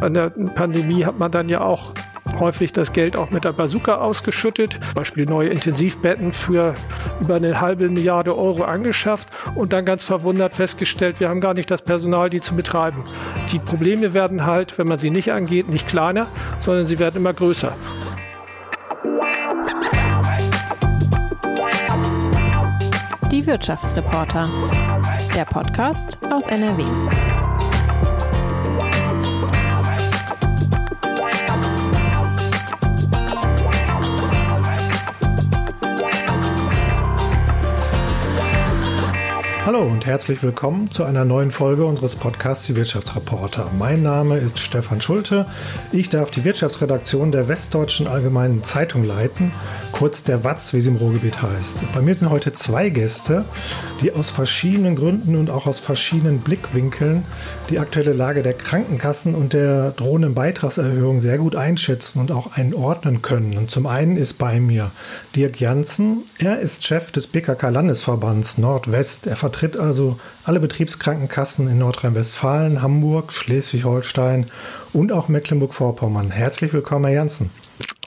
An der Pandemie hat man dann ja auch häufig das Geld auch mit der Bazooka ausgeschüttet, zum Beispiel neue Intensivbetten für über eine halbe Milliarde Euro angeschafft und dann ganz verwundert festgestellt, wir haben gar nicht das Personal, die zu betreiben. Die Probleme werden halt, wenn man sie nicht angeht, nicht kleiner, sondern sie werden immer größer. Die Wirtschaftsreporter. Der Podcast aus NRW. Hallo und herzlich willkommen zu einer neuen Folge unseres Podcasts Die Wirtschaftsreporter. Mein Name ist Stefan Schulte. Ich darf die Wirtschaftsredaktion der Westdeutschen Allgemeinen Zeitung leiten, kurz der WATZ, wie sie im Ruhrgebiet heißt. Bei mir sind heute zwei Gäste, die aus verschiedenen Gründen und auch aus verschiedenen Blickwinkeln die aktuelle Lage der Krankenkassen und der drohenden Beitragserhöhung sehr gut einschätzen und auch einordnen können. Und zum einen ist bei mir Dirk Janssen. Er ist Chef des BKK Landesverbands Nordwest. Er vertritt also alle Betriebskrankenkassen in Nordrhein-Westfalen, Hamburg, Schleswig-Holstein und auch Mecklenburg-Vorpommern. Herzlich willkommen, Herr Janssen.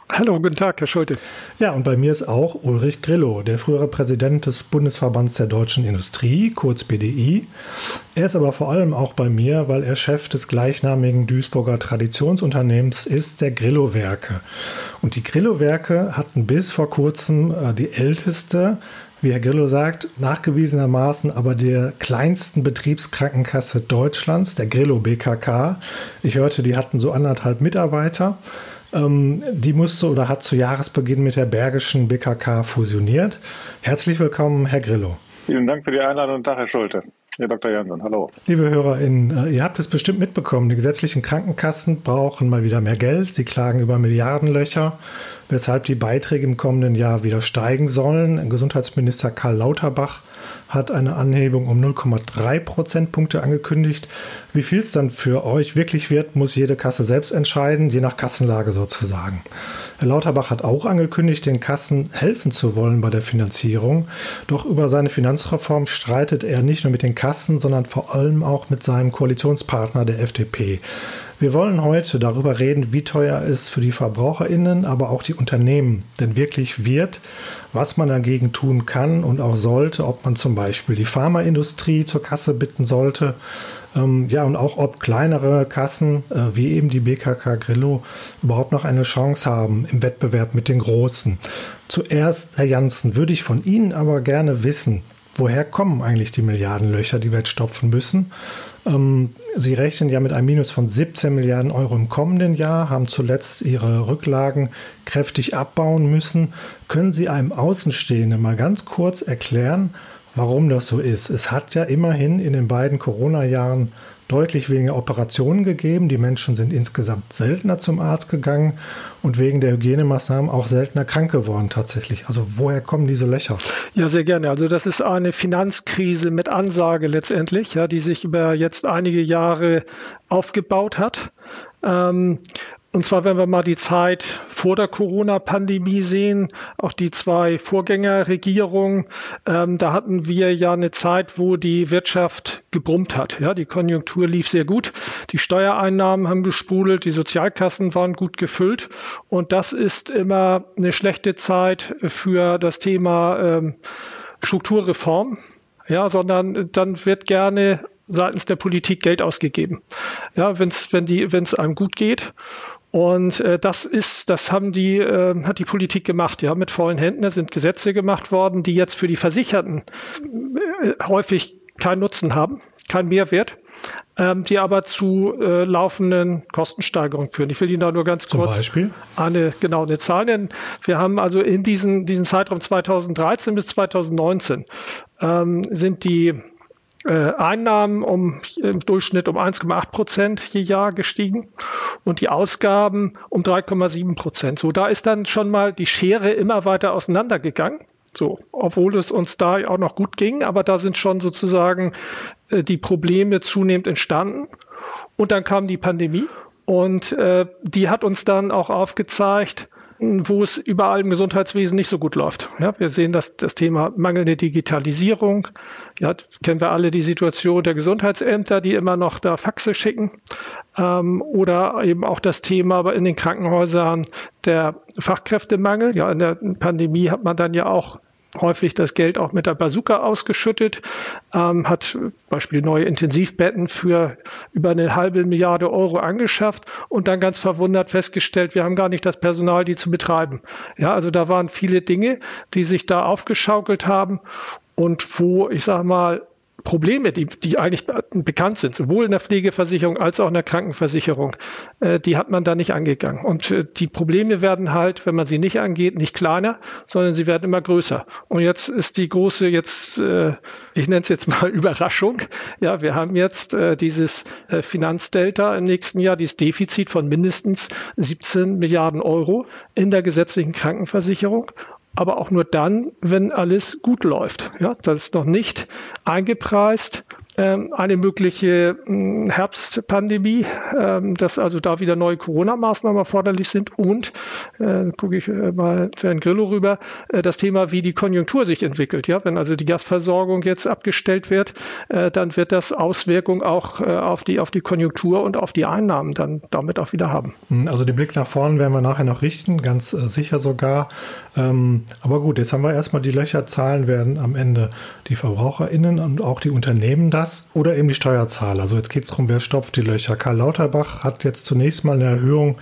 Hallo, guten Tag, Herr Schulte. Ja, und bei mir ist auch Ulrich Grillo, der frühere Präsident des Bundesverbands der deutschen Industrie, kurz BDI. Er ist aber vor allem auch bei mir, weil er Chef des gleichnamigen Duisburger Traditionsunternehmens ist, der Grillo-Werke. Und die Grillo-Werke hatten bis vor kurzem äh, die älteste wie Herr Grillo sagt, nachgewiesenermaßen aber der kleinsten Betriebskrankenkasse Deutschlands, der Grillo BKK. Ich hörte, die hatten so anderthalb Mitarbeiter. Ähm, die musste oder hat zu Jahresbeginn mit der Bergischen BKK fusioniert. Herzlich willkommen, Herr Grillo. Vielen Dank für die Einladung. Tag, Herr Schulte. Herr Dr. Jansson, hallo. Liebe HörerInnen, äh, ihr habt es bestimmt mitbekommen, die gesetzlichen Krankenkassen brauchen mal wieder mehr Geld. Sie klagen über Milliardenlöcher weshalb die Beiträge im kommenden Jahr wieder steigen sollen. Gesundheitsminister Karl Lauterbach hat eine Anhebung um 0,3 Prozentpunkte angekündigt. Wie viel es dann für euch wirklich wird, muss jede Kasse selbst entscheiden, je nach Kassenlage sozusagen. Herr Lauterbach hat auch angekündigt, den Kassen helfen zu wollen bei der Finanzierung. Doch über seine Finanzreform streitet er nicht nur mit den Kassen, sondern vor allem auch mit seinem Koalitionspartner der FDP. Wir wollen heute darüber reden, wie teuer es für die VerbraucherInnen, aber auch die Unternehmen denn wirklich wird, was man dagegen tun kann und auch sollte, ob man zum Beispiel die Pharmaindustrie zur Kasse bitten sollte, ähm, ja, und auch ob kleinere Kassen äh, wie eben die BKK Grillo überhaupt noch eine Chance haben im Wettbewerb mit den Großen. Zuerst, Herr Janssen, würde ich von Ihnen aber gerne wissen, woher kommen eigentlich die Milliardenlöcher, die wir jetzt stopfen müssen? Ähm, Sie rechnen ja mit einem Minus von 17 Milliarden Euro im kommenden Jahr, haben zuletzt Ihre Rücklagen kräftig abbauen müssen. Können Sie einem Außenstehenden mal ganz kurz erklären, warum das so ist? Es hat ja immerhin in den beiden Corona-Jahren deutlich weniger Operationen gegeben. Die Menschen sind insgesamt seltener zum Arzt gegangen und wegen der Hygienemaßnahmen auch seltener krank geworden tatsächlich. Also woher kommen diese Löcher? Ja, sehr gerne. Also das ist eine Finanzkrise mit Ansage letztendlich, ja, die sich über jetzt einige Jahre aufgebaut hat. Ähm, und zwar, wenn wir mal die Zeit vor der Corona-Pandemie sehen, auch die zwei Vorgängerregierungen, ähm, da hatten wir ja eine Zeit, wo die Wirtschaft gebrummt hat. Ja, die Konjunktur lief sehr gut, die Steuereinnahmen haben gesprudelt, die Sozialkassen waren gut gefüllt und das ist immer eine schlechte Zeit für das Thema ähm, Strukturreform. Ja, sondern dann wird gerne seitens der Politik Geld ausgegeben. Ja, wenn die, wenn es einem gut geht. Und äh, das ist, das haben die, äh, hat die Politik gemacht. Ja, mit vollen Händen Es sind Gesetze gemacht worden, die jetzt für die Versicherten äh, häufig keinen Nutzen haben, keinen Mehrwert, ähm, die aber zu äh, laufenden Kostensteigerungen führen. Ich will Ihnen da nur ganz Zum kurz Beispiel? eine genau eine Zahl nennen. Wir haben also in diesen, diesen Zeitraum 2013 bis 2019 ähm, sind die äh, Einnahmen um im Durchschnitt um 1,8 Prozent je Jahr gestiegen und die Ausgaben um 3,7 Prozent. So, da ist dann schon mal die Schere immer weiter auseinandergegangen. So, obwohl es uns da auch noch gut ging, aber da sind schon sozusagen äh, die Probleme zunehmend entstanden. Und dann kam die Pandemie und äh, die hat uns dann auch aufgezeigt, wo es überall im Gesundheitswesen nicht so gut läuft. Ja, wir sehen das, das Thema mangelnde Digitalisierung. Ja, kennen wir alle die Situation der Gesundheitsämter, die immer noch da Faxe schicken. Ähm, oder eben auch das Thema in den Krankenhäusern der Fachkräftemangel. Ja, in der Pandemie hat man dann ja auch häufig das Geld auch mit der Bazooka ausgeschüttet, ähm, hat Beispiel neue Intensivbetten für über eine halbe Milliarde Euro angeschafft und dann ganz verwundert festgestellt, wir haben gar nicht das Personal, die zu betreiben. Ja, also da waren viele Dinge, die sich da aufgeschaukelt haben und wo, ich sage mal, Probleme, die, die eigentlich bekannt sind, sowohl in der Pflegeversicherung als auch in der Krankenversicherung, äh, die hat man da nicht angegangen. Und äh, die Probleme werden halt, wenn man sie nicht angeht, nicht kleiner, sondern sie werden immer größer. Und jetzt ist die große, jetzt, äh, ich nenne es jetzt mal Überraschung. Ja, wir haben jetzt äh, dieses äh, Finanzdelta im nächsten Jahr, dieses Defizit von mindestens 17 Milliarden Euro in der gesetzlichen Krankenversicherung aber auch nur dann, wenn alles gut läuft. Ja, das ist noch nicht eingepreist. Ähm, eine mögliche hm, Herbstpandemie, ähm, dass also da wieder neue Corona-Maßnahmen erforderlich sind und, äh, gucke ich äh, mal zu Herrn Grillo rüber, äh, das Thema, wie die Konjunktur sich entwickelt. Ja, wenn also die Gasversorgung jetzt abgestellt wird, dann wird das Auswirkungen auch auf die, auf die Konjunktur und auf die Einnahmen dann damit auch wieder haben. Hm, also den Blick nach vorn werden wir nachher noch richten, ganz sicher sogar. Ähm, aber gut, jetzt haben wir erstmal die Löcherzahlen werden am Ende die VerbraucherInnen und auch die Unternehmen das das oder eben die Steuerzahler. Also jetzt geht es darum, wer stopft die Löcher. Karl Lauterbach hat jetzt zunächst mal eine Erhöhung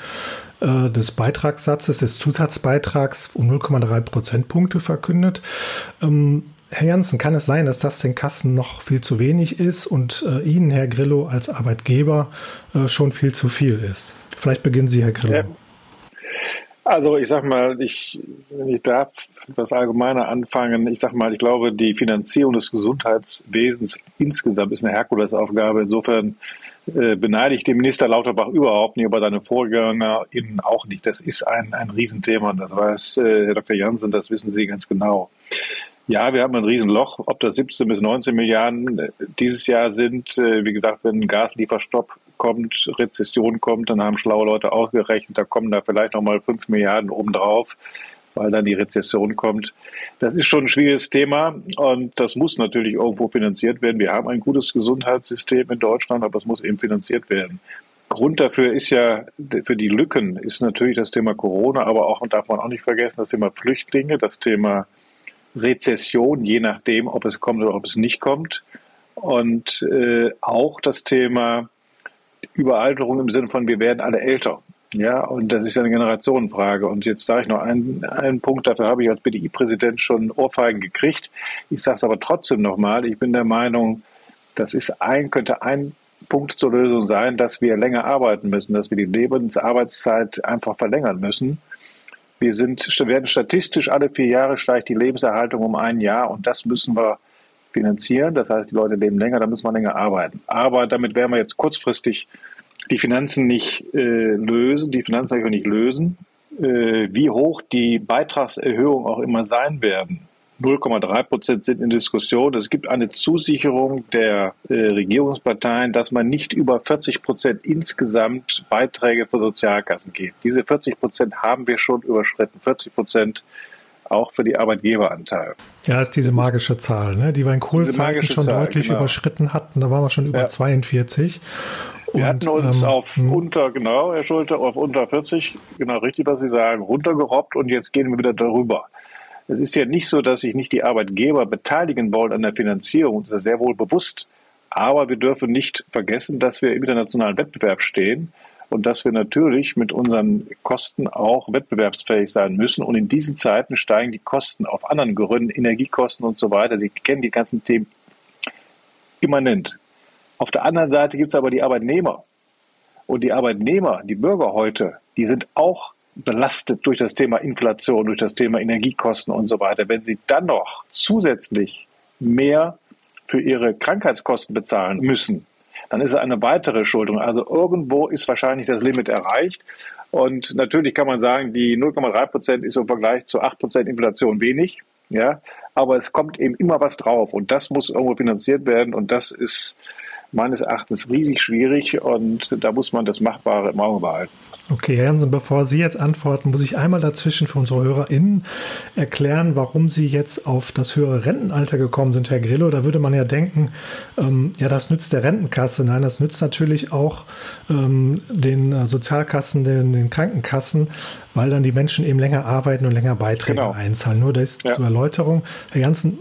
äh, des Beitragssatzes, des Zusatzbeitrags um 0,3 Prozentpunkte verkündet. Ähm, Herr Janssen, kann es sein, dass das den Kassen noch viel zu wenig ist und äh, Ihnen, Herr Grillo, als Arbeitgeber äh, schon viel zu viel ist? Vielleicht beginnen Sie, Herr Grillo. Also ich sag mal, ich, wenn ich darf, etwas allgemeiner anfangen. Ich sage mal, ich glaube, die Finanzierung des Gesundheitswesens insgesamt ist eine Herkulesaufgabe. Insofern äh, beneide ich den Minister Lauterbach überhaupt nicht, aber seine VorgängerInnen auch nicht. Das ist ein, ein Riesenthema und das weiß äh, Herr Dr. Janssen, das wissen Sie ganz genau. Ja, wir haben ein Riesenloch. Ob das 17 bis 19 Milliarden äh, dieses Jahr sind, äh, wie gesagt, wenn ein Gaslieferstopp kommt, Rezession kommt, dann haben schlaue Leute ausgerechnet, da kommen da vielleicht nochmal 5 Milliarden obendrauf weil dann die Rezession kommt. Das ist schon ein schwieriges Thema und das muss natürlich irgendwo finanziert werden. Wir haben ein gutes Gesundheitssystem in Deutschland, aber es muss eben finanziert werden. Grund dafür ist ja, für die Lücken ist natürlich das Thema Corona, aber auch, und darf man auch nicht vergessen, das Thema Flüchtlinge, das Thema Rezession, je nachdem, ob es kommt oder ob es nicht kommt. Und äh, auch das Thema Überalterung im Sinne von, wir werden alle älter. Ja, und das ist eine Generationenfrage. Und jetzt sage ich noch einen, einen Punkt, dafür habe ich als BDI-Präsident schon Ohrfeigen gekriegt. Ich sage es aber trotzdem nochmal, ich bin der Meinung, das ist ein, könnte ein Punkt zur Lösung sein, dass wir länger arbeiten müssen, dass wir die Lebensarbeitszeit einfach verlängern müssen. Wir sind, werden statistisch alle vier Jahre steigt die Lebenserhaltung um ein Jahr und das müssen wir finanzieren. Das heißt, die Leute leben länger, da müssen wir länger arbeiten. Aber damit wären wir jetzt kurzfristig die Finanzen nicht äh, lösen, die Finanzen nicht lösen, äh, wie hoch die Beitragserhöhungen auch immer sein werden. 0,3 Prozent sind in Diskussion. Es gibt eine Zusicherung der äh, Regierungsparteien, dass man nicht über 40 Prozent insgesamt Beiträge für Sozialkassen geht. Diese 40 Prozent haben wir schon überschritten. 40 Prozent auch für die Arbeitgeberanteile. Ja, ist diese magische Zahl, ne? die wir in Kohlzeiten schon Zahl, deutlich genau. überschritten hatten. Da waren wir schon über ja. 42. Wir und, hatten uns ähm, auf hm. unter, genau, Herr Schulte, auf unter 40, genau richtig, was Sie sagen, runtergerobbt und jetzt gehen wir wieder darüber. Es ist ja nicht so, dass sich nicht die Arbeitgeber beteiligen wollen an der Finanzierung. Das ist sehr wohl bewusst. Aber wir dürfen nicht vergessen, dass wir im internationalen Wettbewerb stehen und dass wir natürlich mit unseren Kosten auch wettbewerbsfähig sein müssen. Und in diesen Zeiten steigen die Kosten auf anderen Gründen, Energiekosten und so weiter. Sie kennen die ganzen Themen immanent. Auf der anderen Seite gibt es aber die Arbeitnehmer. Und die Arbeitnehmer, die Bürger heute, die sind auch belastet durch das Thema Inflation, durch das Thema Energiekosten und so weiter. Wenn sie dann noch zusätzlich mehr für ihre Krankheitskosten bezahlen müssen, dann ist es eine weitere Schuldung. Also irgendwo ist wahrscheinlich das Limit erreicht. Und natürlich kann man sagen, die 0,3 Prozent ist im Vergleich zu 8 Prozent Inflation wenig. Ja, aber es kommt eben immer was drauf und das muss irgendwo finanziert werden und das ist meines Erachtens riesig schwierig und da muss man das Machbare im Auge behalten. Okay, Herr Jansen, bevor Sie jetzt antworten, muss ich einmal dazwischen für unsere HörerInnen erklären, warum Sie jetzt auf das höhere Rentenalter gekommen sind, Herr Grillo. Da würde man ja denken, ähm, ja, das nützt der Rentenkasse. Nein, das nützt natürlich auch ähm, den äh, Sozialkassen, den, den, Krankenkassen, weil dann die Menschen eben länger arbeiten und länger Beiträge genau. einzahlen. Nur das ja. zur Erläuterung. Herr Jansen,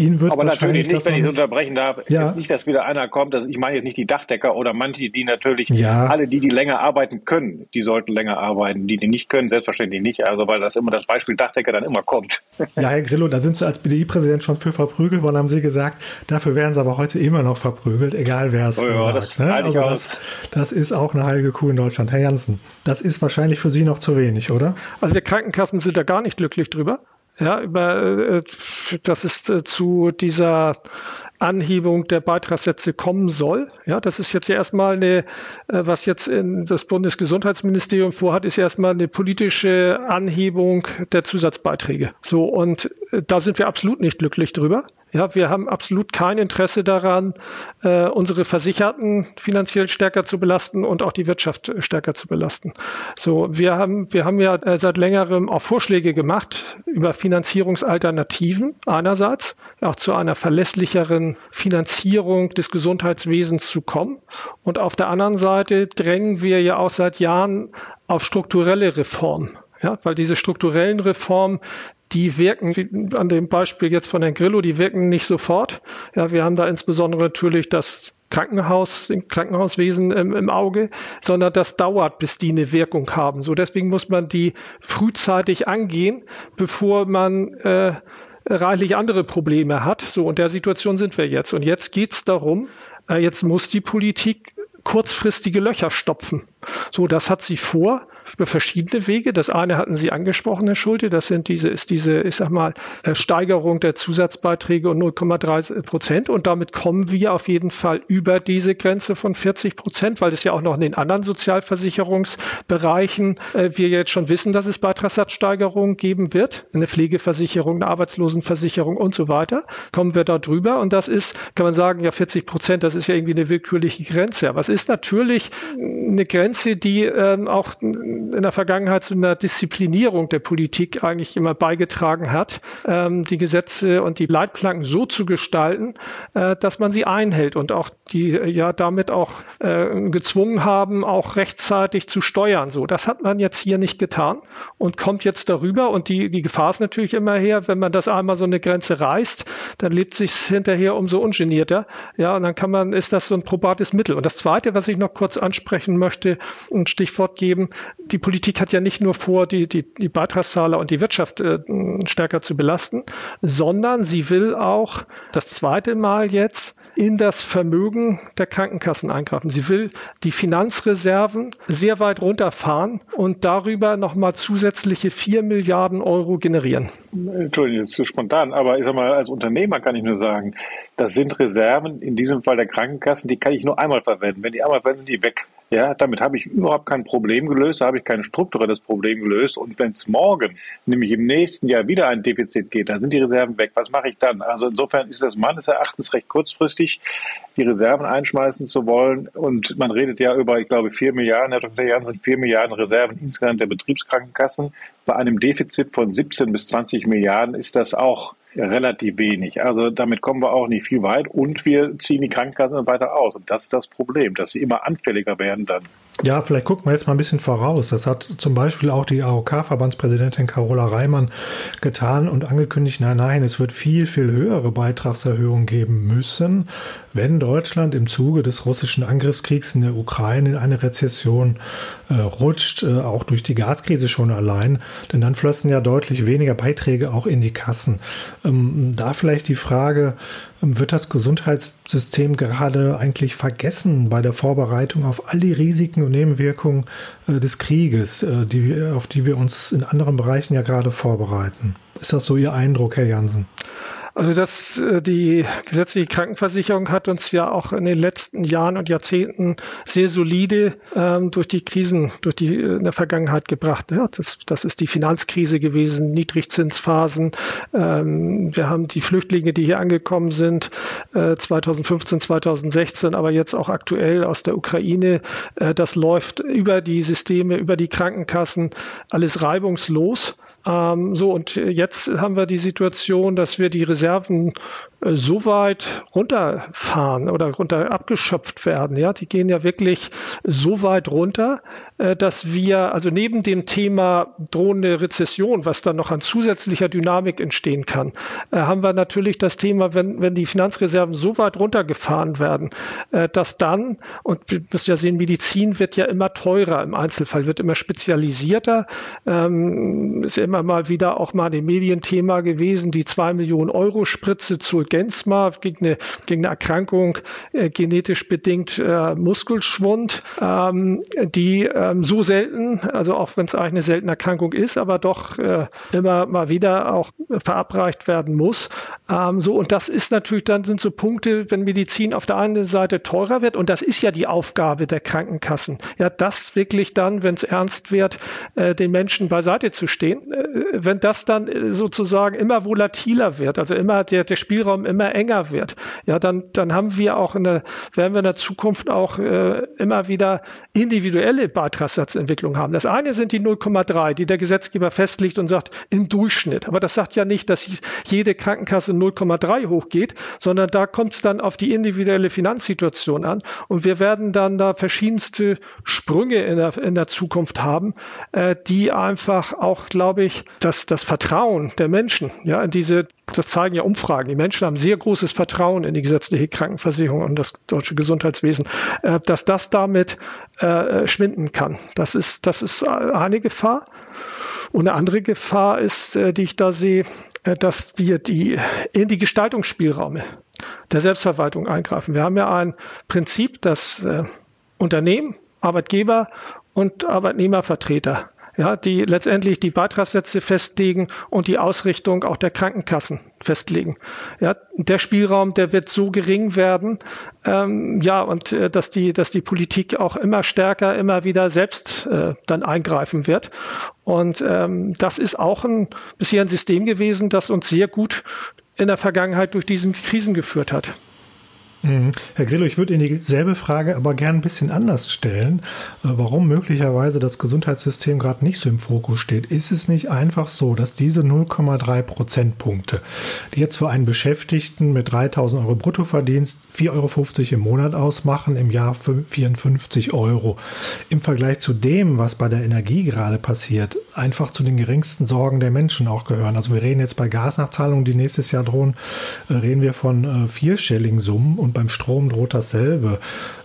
Ihnen wird Aber natürlich nicht, wenn ich es unterbrechen darf, ja. ist nicht, dass wieder einer kommt. Dass, ich meine jetzt nicht die Dachdecker oder manche, die natürlich, ja. alle die, die länger arbeiten können, die sollten länger arbeiten. Die, die nicht können, selbstverständlich nicht. Also, weil das immer das Beispiel Dachdecker dann immer kommt. Ja, Herr Grillo, da sind Sie als BDI-Präsident schon für verprügelt worden, haben Sie gesagt. Dafür werden Sie aber heute immer noch verprügelt, egal wer es oh, ja, sagt. Das, ne? also das, das ist auch eine heilige Kuh in Deutschland. Herr Janssen, das ist wahrscheinlich für Sie noch zu wenig, oder? Also, wir Krankenkassen sind da gar nicht glücklich drüber ja, über, äh, dass es äh, zu dieser Anhebung der Beitragssätze kommen soll. Ja, das ist jetzt erstmal eine, äh, was jetzt in das Bundesgesundheitsministerium vorhat, ist erstmal eine politische Anhebung der Zusatzbeiträge. So, und da sind wir absolut nicht glücklich drüber. Ja, wir haben absolut kein Interesse daran, äh, unsere Versicherten finanziell stärker zu belasten und auch die Wirtschaft stärker zu belasten. So, wir haben, wir haben ja äh, seit längerem auch Vorschläge gemacht über Finanzierungsalternativen einerseits, auch zu einer verlässlicheren Finanzierung des Gesundheitswesens zu kommen. Und auf der anderen Seite drängen wir ja auch seit Jahren auf strukturelle Reformen. Ja, weil diese strukturellen Reformen, die wirken, an dem Beispiel jetzt von Herrn Grillo, die wirken nicht sofort. Ja, wir haben da insbesondere natürlich das Krankenhaus, im Krankenhauswesen im, im, Auge, sondern das dauert, bis die eine Wirkung haben. So deswegen muss man die frühzeitig angehen, bevor man äh, reichlich andere Probleme hat. So und der Situation sind wir jetzt. Und jetzt geht es darum, äh, jetzt muss die Politik kurzfristige Löcher stopfen. So, das hat sie vor über verschiedene Wege. Das eine hatten Sie angesprochen, Herr Schulte, das sind diese, ist diese, ich sag mal, äh, Steigerung der Zusatzbeiträge um 0,3 Prozent. Und damit kommen wir auf jeden Fall über diese Grenze von 40 Prozent, weil es ja auch noch in den anderen Sozialversicherungsbereichen äh, wir jetzt schon wissen, dass es Beitragssatzsteigerungen geben wird. Eine Pflegeversicherung, eine Arbeitslosenversicherung und so weiter. Kommen wir da drüber. Und das ist, kann man sagen, ja, 40 Prozent, das ist ja irgendwie eine willkürliche Grenze. Aber es ist natürlich eine Grenze, die ähm, auch in der Vergangenheit zu einer Disziplinierung der Politik eigentlich immer beigetragen hat, ähm, die Gesetze und die Leitplanken so zu gestalten, äh, dass man sie einhält und auch die ja damit auch äh, gezwungen haben, auch rechtzeitig zu steuern. So, das hat man jetzt hier nicht getan und kommt jetzt darüber. Und die, die Gefahr ist natürlich immer her, wenn man das einmal so eine Grenze reißt, dann lebt sich hinterher umso ungenierter. Ja, und dann kann man, ist das so ein probates Mittel. Und das Zweite, was ich noch kurz ansprechen möchte, ein Stichwort geben, die Politik hat ja nicht nur vor, die, die, die Beitragszahler und die Wirtschaft äh, stärker zu belasten, sondern sie will auch das zweite Mal jetzt in das Vermögen der Krankenkassen eingreifen. Sie will die Finanzreserven sehr weit runterfahren und darüber nochmal zusätzliche 4 Milliarden Euro generieren. Entschuldigung, jetzt zu spontan, aber ich sag mal, als Unternehmer kann ich nur sagen, das sind Reserven, in diesem Fall der Krankenkassen, die kann ich nur einmal verwenden. Wenn die einmal verwenden, sind die weg. Ja, damit habe ich überhaupt kein Problem gelöst, da habe ich kein strukturelles Problem gelöst. Und wenn es morgen, nämlich im nächsten Jahr, wieder ein Defizit geht, dann sind die Reserven weg. Was mache ich dann? Also insofern ist das meines Erachtens recht kurzfristig, die Reserven einschmeißen zu wollen. Und man redet ja über, ich glaube, vier Milliarden, Herr Dr. Jan, sind vier Milliarden Reserven insgesamt der Betriebskrankenkassen. Bei einem Defizit von 17 bis 20 Milliarden ist das auch relativ wenig. Also damit kommen wir auch nicht viel weit und wir ziehen die Krankenkassen weiter aus. Und das ist das Problem, dass sie immer anfälliger werden dann. Ja, vielleicht gucken wir jetzt mal ein bisschen voraus. Das hat zum Beispiel auch die AOK-Verbandspräsidentin Carola Reimann getan und angekündigt, nein, nein, es wird viel, viel höhere Beitragserhöhungen geben müssen, wenn Deutschland im Zuge des russischen Angriffskriegs in der Ukraine in eine Rezession äh, rutscht, äh, auch durch die Gaskrise schon allein, denn dann flössen ja deutlich weniger Beiträge auch in die Kassen. Ähm, da vielleicht die Frage, wird das Gesundheitssystem gerade eigentlich vergessen bei der Vorbereitung auf all die Risiken und Nebenwirkungen äh, des Krieges, äh, die, auf die wir uns in anderen Bereichen ja gerade vorbereiten? Ist das so Ihr Eindruck, Herr Jansen? Also das, äh, die gesetzliche Krankenversicherung hat uns ja auch in den letzten Jahren und Jahrzehnten sehr solide ähm, durch die Krisen, durch die äh, in der Vergangenheit gebracht. Ja, das, das ist die Finanzkrise gewesen, Niedrigzinsphasen. Ähm, wir haben die Flüchtlinge, die hier angekommen sind, äh, 2015, 2016, aber jetzt auch aktuell aus der Ukraine. Äh, das läuft über die Systeme, über die Krankenkassen, alles reibungslos. Ähm, so, und jetzt haben wir die Situation, dass wir die Reserven äh, so weit runterfahren oder runter abgeschöpft werden. Ja, die gehen ja wirklich so weit runter, dass wir, also neben dem Thema drohende Rezession, was dann noch an zusätzlicher Dynamik entstehen kann, äh, haben wir natürlich das Thema, wenn, wenn die Finanzreserven so weit runtergefahren werden, äh, dass dann, und wir müssen ja sehen, Medizin wird ja immer teurer im Einzelfall, wird immer spezialisierter, ähm, ist immer mal wieder auch mal ein Medienthema gewesen, die zwei Millionen Euro Spritze zu Gensma gegen eine, gegen eine Erkrankung äh, genetisch bedingt äh, Muskelschwund, ähm, die äh, ähm, so selten, also auch wenn es eigentlich eine seltene Erkrankung ist, aber doch äh, immer mal wieder auch verabreicht werden muss. Ähm, so, und das ist natürlich dann sind so Punkte, wenn Medizin auf der einen Seite teurer wird, und das ist ja die Aufgabe der Krankenkassen, ja, das wirklich dann, wenn es ernst wird, äh, den Menschen beiseite zu stehen. Äh, wenn das dann äh, sozusagen immer volatiler wird, also immer der, der Spielraum immer enger wird, ja, dann, dann haben wir auch in werden wir in der Zukunft auch äh, immer wieder individuelle Beiträge Beitragssatzentwicklung haben. Das eine sind die 0,3, die der Gesetzgeber festlegt und sagt im Durchschnitt. Aber das sagt ja nicht, dass jede Krankenkasse 0,3 hochgeht, sondern da kommt es dann auf die individuelle Finanzsituation an. Und wir werden dann da verschiedenste Sprünge in der, in der Zukunft haben, äh, die einfach auch, glaube ich, dass das Vertrauen der Menschen, ja, in diese, das zeigen ja Umfragen. Die Menschen haben sehr großes Vertrauen in die gesetzliche Krankenversicherung und das deutsche Gesundheitswesen, äh, dass das damit äh, schwinden kann. Das ist, das ist eine Gefahr. Und eine andere Gefahr ist, äh, die ich da sehe, äh, dass wir die, in die Gestaltungsspielräume der Selbstverwaltung eingreifen. Wir haben ja ein Prinzip, dass äh, Unternehmen, Arbeitgeber und Arbeitnehmervertreter ja, die letztendlich die Beitragssätze festlegen und die Ausrichtung auch der Krankenkassen festlegen. Ja, der Spielraum, der wird so gering werden, ähm, ja, und äh, dass die, dass die Politik auch immer stärker, immer wieder selbst äh, dann eingreifen wird. Und ähm, das ist auch ein bisher ein System gewesen, das uns sehr gut in der Vergangenheit durch diesen Krisen geführt hat. Mhm. Herr Grillo, ich würde Ihnen dieselbe Frage aber gern ein bisschen anders stellen. Äh, warum möglicherweise das Gesundheitssystem gerade nicht so im Fokus steht? Ist es nicht einfach so, dass diese 0,3 Prozentpunkte, die jetzt für einen Beschäftigten mit 3000 Euro Bruttoverdienst 4,50 Euro im Monat ausmachen, im Jahr 54 Euro, im Vergleich zu dem, was bei der Energie gerade passiert, einfach zu den geringsten Sorgen der Menschen auch gehören? Also wir reden jetzt bei Gasnachzahlungen, die nächstes Jahr drohen, äh, reden wir von äh, vierstelligen Summen und beim Strom droht dasselbe.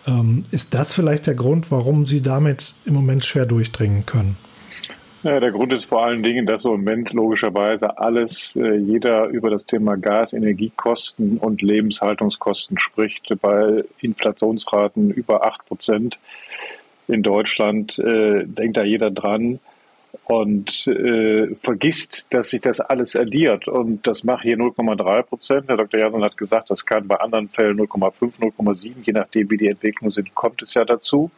Ähm, ist das vielleicht der Grund, warum Sie damit im Moment schwer durchdringen können? Ja, der Grund ist vor allen Dingen, dass im Moment logischerweise alles, äh, jeder über das Thema Gas, Energiekosten und Lebenshaltungskosten spricht. Bei Inflationsraten über acht Prozent in Deutschland äh, denkt da jeder dran und äh, vergisst, dass sich das alles addiert. Und das macht hier 0,3 Prozent. Herr Dr. Jason hat gesagt, das kann bei anderen Fällen 0,5, 0,7, je nachdem, wie die Entwicklungen sind, kommt es ja dazu.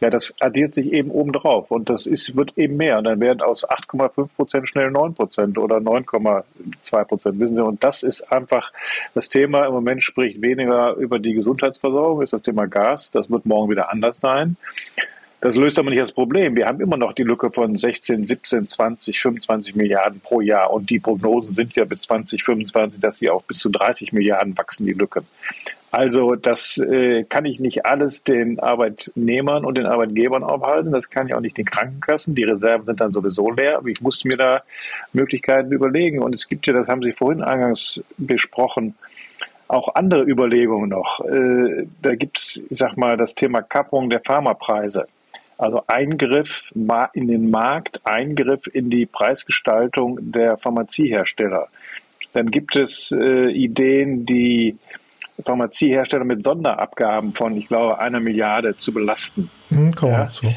Ja, das addiert sich eben obendrauf und das ist, wird eben mehr. Und dann werden aus 8,5 Prozent schnell 9 Prozent oder 9,2 Prozent, wissen Sie. Und das ist einfach das Thema. Im Moment spricht weniger über die Gesundheitsversorgung, ist das Thema Gas. Das wird morgen wieder anders sein. Das löst aber nicht das Problem. Wir haben immer noch die Lücke von 16, 17, 20, 25 Milliarden pro Jahr. Und die Prognosen sind ja bis 2025, dass sie auch bis zu 30 Milliarden wachsen, die Lücken. Also das äh, kann ich nicht alles den Arbeitnehmern und den Arbeitgebern aufhalten. Das kann ich auch nicht den Krankenkassen. Die Reserven sind dann sowieso leer. Aber ich muss mir da Möglichkeiten überlegen. Und es gibt ja, das haben Sie vorhin eingangs besprochen, auch andere Überlegungen noch. Äh, da gibt es, ich sag mal, das Thema Kappung der Pharmapreise. Also Eingriff in den Markt, Eingriff in die Preisgestaltung der Pharmaziehersteller. Dann gibt es äh, Ideen, die Pharmaziehersteller mit Sonderabgaben von, ich glaube, einer Milliarde zu belasten. Hm, ja. so.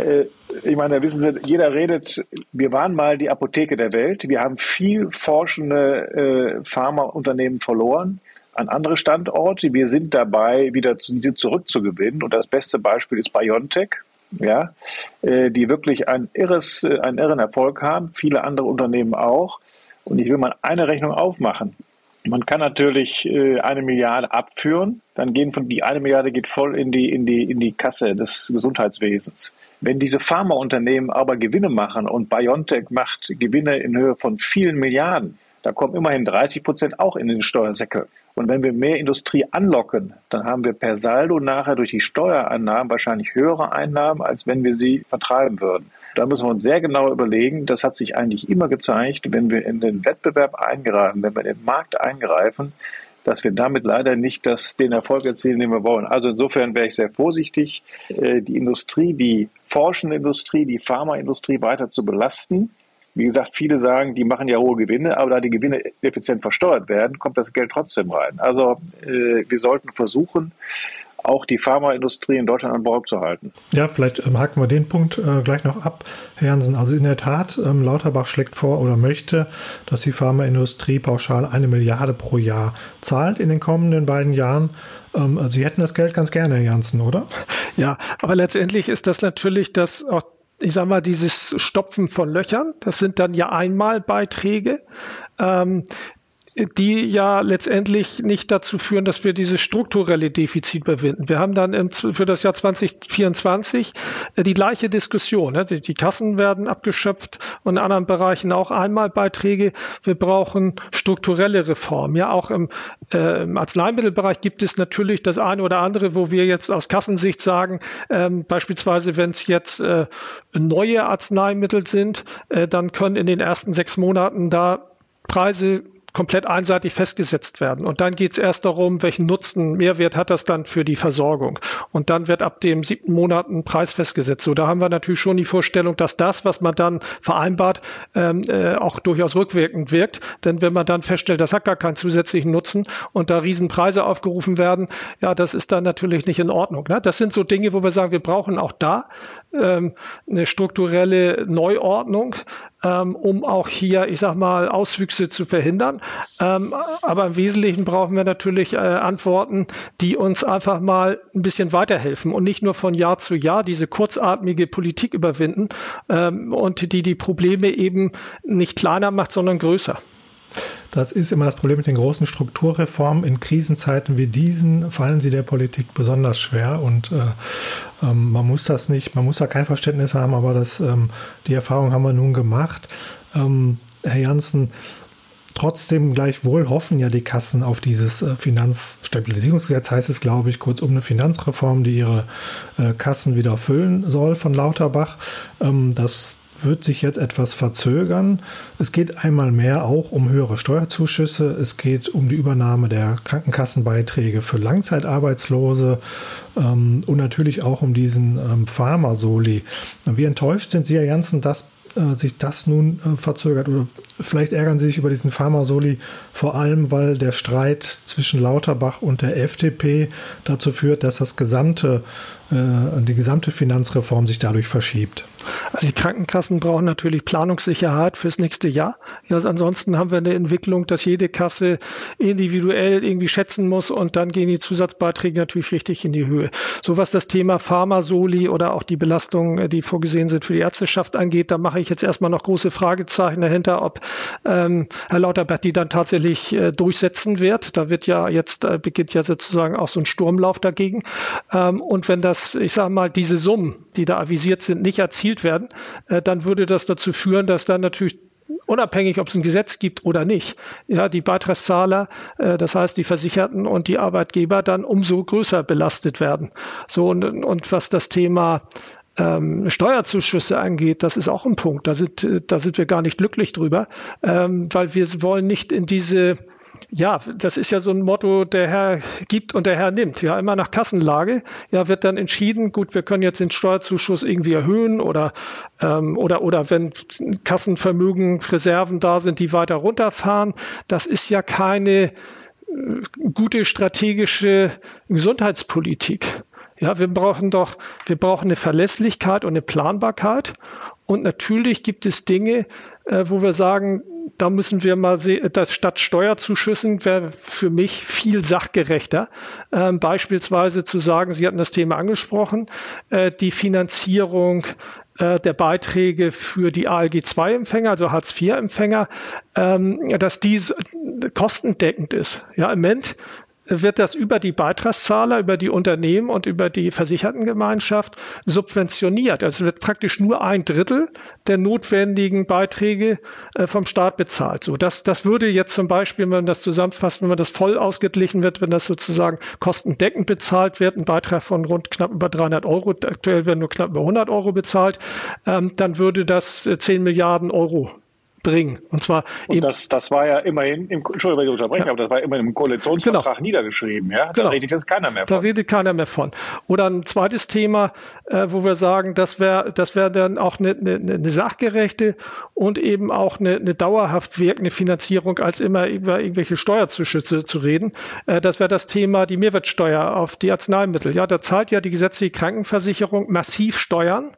äh, Ich meine, wissen Sie, jeder redet, wir waren mal die Apotheke der Welt. Wir haben viel forschende äh, Pharmaunternehmen verloren an andere Standorte. Wir sind dabei, wieder zu, zurückzugewinnen. Und das beste Beispiel ist BioNTech, ja, äh, die wirklich ein irres, äh, einen irren Erfolg haben. Viele andere Unternehmen auch. Und ich will mal eine Rechnung aufmachen. Man kann natürlich äh, eine Milliarde abführen, dann gehen von die eine Milliarde geht voll in die in die in die Kasse des Gesundheitswesens. Wenn diese Pharmaunternehmen aber Gewinne machen und BioNTech macht Gewinne in Höhe von vielen Milliarden, da kommen immerhin 30 Prozent auch in den Steuersäckel. Und wenn wir mehr Industrie anlocken, dann haben wir per Saldo nachher durch die Steuereinnahmen wahrscheinlich höhere Einnahmen, als wenn wir sie vertreiben würden. Da müssen wir uns sehr genau überlegen. Das hat sich eigentlich immer gezeigt, wenn wir in den Wettbewerb eingreifen, wenn wir in den Markt eingreifen, dass wir damit leider nicht das, den Erfolg erzielen, den wir wollen. Also insofern wäre ich sehr vorsichtig, äh, die Industrie, die forschende Industrie, die Pharmaindustrie weiter zu belasten. Wie gesagt, viele sagen, die machen ja hohe Gewinne, aber da die Gewinne effizient versteuert werden, kommt das Geld trotzdem rein. Also äh, wir sollten versuchen, auch die Pharmaindustrie in Deutschland an Bord zu halten. Ja, vielleicht ähm, haken wir den Punkt äh, gleich noch ab, Herr Jansen. Also in der Tat, ähm, Lauterbach schlägt vor oder möchte, dass die Pharmaindustrie pauschal eine Milliarde pro Jahr zahlt in den kommenden beiden Jahren. Ähm, Sie hätten das Geld ganz gerne, Herr Jansen, oder? Ja, aber letztendlich ist das natürlich das auch ich sage mal, dieses Stopfen von Löchern, das sind dann ja Einmalbeiträge. Ähm, die ja letztendlich nicht dazu führen, dass wir dieses strukturelle Defizit überwinden. Wir haben dann für das Jahr 2024 äh, die gleiche Diskussion. Ne? Die, Kassen werden abgeschöpft und in anderen Bereichen auch Einmalbeiträge. Wir brauchen strukturelle Reformen. Ja, auch im, äh, im Arzneimittelbereich gibt es natürlich das eine oder andere, wo wir jetzt aus Kassensicht sagen, ähm, beispielsweise wenn es jetzt äh, neue Arzneimittel sind, dann können in den ersten sechs Monaten da Preise komplett einseitig festgesetzt werden. Und dann geht es erst darum, welchen Nutzen, Mehrwert hat das dann für die Versorgung. Und dann wird ab dem siebten Monat ein Preis festgesetzt. So, da haben wir natürlich schon die Vorstellung, dass das, was man dann vereinbart, ähm, äh, auch durchaus rückwirkend wirkt. Denn wenn man dann feststellt, das hat gar keinen zusätzlichen Nutzen und da Riesenpreise aufgerufen werden, ja, das ist dann natürlich nicht in Ordnung. Ne? Das sind so Dinge, wo wir sagen, wir brauchen auch da ähm, eine strukturelle Neuordnung, ähm, um auch hier, ich sag mal, Auswüchse zu verhindern. Ähm, aber im Wesentlichen brauchen wir natürlich äh, Antworten, die uns einfach mal ein bisschen weiterhelfen und nicht nur von Jahr zu Jahr diese kurzatmige Politik überwinden ähm, und die die Probleme eben nicht kleiner macht, sondern größer. Das ist immer das Problem mit den großen Strukturreformen. In Krisenzeiten wie diesen fallen sie der Politik besonders schwer und äh, ähm, man muss das nicht, man muss da kein Verständnis haben, aber das, ähm, die Erfahrung haben wir nun gemacht. Ähm, Herr Janssen, Trotzdem gleichwohl hoffen ja die Kassen auf dieses äh, Finanzstabilisierungsgesetz, heißt es, glaube ich, kurz um eine Finanzreform, die ihre äh, Kassen wieder füllen soll von Lauterbach. Ähm, das wird sich jetzt etwas verzögern. Es geht einmal mehr auch um höhere Steuerzuschüsse. Es geht um die Übernahme der Krankenkassenbeiträge für Langzeitarbeitslose ähm, und natürlich auch um diesen ähm, Pharma-Soli. Wie enttäuscht sind Sie, Herr Janssen, dass äh, sich das nun äh, verzögert? Oder vielleicht ärgern Sie sich über diesen Pharma-Soli vor allem, weil der Streit zwischen Lauterbach und der FDP dazu führt, dass das gesamte, äh, die gesamte Finanzreform sich dadurch verschiebt. Also die Krankenkassen brauchen natürlich Planungssicherheit fürs nächste Jahr. Ja, ansonsten haben wir eine Entwicklung, dass jede Kasse individuell irgendwie schätzen muss und dann gehen die Zusatzbeiträge natürlich richtig in die Höhe. So was das Thema Pharma-Soli oder auch die Belastungen, die vorgesehen sind für die Ärzteschaft angeht, da mache ich jetzt erstmal noch große Fragezeichen dahinter, ob ähm, Herr Lauterbach die dann tatsächlich äh, durchsetzen wird. Da wird ja jetzt, äh, beginnt ja sozusagen auch so ein Sturmlauf dagegen. Ähm, und wenn das, ich sage mal, diese Summen, die da avisiert sind, nicht erzielt werden, äh, dann würde das dazu führen, dass dann natürlich unabhängig, ob es ein Gesetz gibt oder nicht, ja, die Beitragszahler, äh, das heißt die Versicherten und die Arbeitgeber dann umso größer belastet werden. So und, und was das Thema ähm, Steuerzuschüsse angeht, das ist auch ein Punkt. Da sind, äh, da sind wir gar nicht glücklich drüber, ähm, weil wir wollen nicht in diese ja, das ist ja so ein Motto, der Herr gibt und der Herr nimmt. Ja, immer nach Kassenlage. Ja, wird dann entschieden, gut, wir können jetzt den Steuerzuschuss irgendwie erhöhen oder, ähm, oder, oder wenn Kassenvermögen, Reserven da sind, die weiter runterfahren. Das ist ja keine äh, gute strategische Gesundheitspolitik. Ja, wir brauchen doch, wir brauchen eine Verlässlichkeit und eine Planbarkeit. Und natürlich gibt es Dinge, äh, wo wir sagen, da müssen wir mal sehen, dass statt Steuerzuschüssen wäre für mich viel sachgerechter. Ähm, beispielsweise zu sagen, Sie hatten das Thema angesprochen, äh, die Finanzierung äh, der Beiträge für die ALG-2-Empfänger, also Hartz-IV-Empfänger, ähm, dass die kostendeckend ist. Ja, im Moment wird das über die Beitragszahler, über die Unternehmen und über die Versichertengemeinschaft subventioniert. Also wird praktisch nur ein Drittel der notwendigen Beiträge äh, vom Staat bezahlt. So, das, das würde jetzt zum Beispiel, wenn man das zusammenfasst, wenn man das voll ausgeglichen wird, wenn das sozusagen kostendeckend bezahlt wird, ein Beitrag von rund knapp über 300 Euro, aktuell werden nur knapp über 100 Euro bezahlt, ähm, dann würde das 10 äh, Milliarden Euro bringen. Und zwar und das, das war ja immerhin, im, Entschuldigung, wenn ich unterbreche, ja. aber das war immerhin im Koalitionsvertrag genau. niedergeschrieben. Ja? Da genau. redet jetzt keiner mehr von. Da redet keiner mehr von. Oder ein zweites Thema, äh, wo wir sagen, das wäre das wäre dann auch eine, eine, eine sachgerechte und eben auch eine, eine dauerhaft wirkende Finanzierung, als immer über irgendwelche Steuerzuschüsse zu reden. Äh, das wäre das Thema die Mehrwertsteuer auf die Arzneimittel. Ja, da zahlt ja die gesetzliche Krankenversicherung massiv Steuern.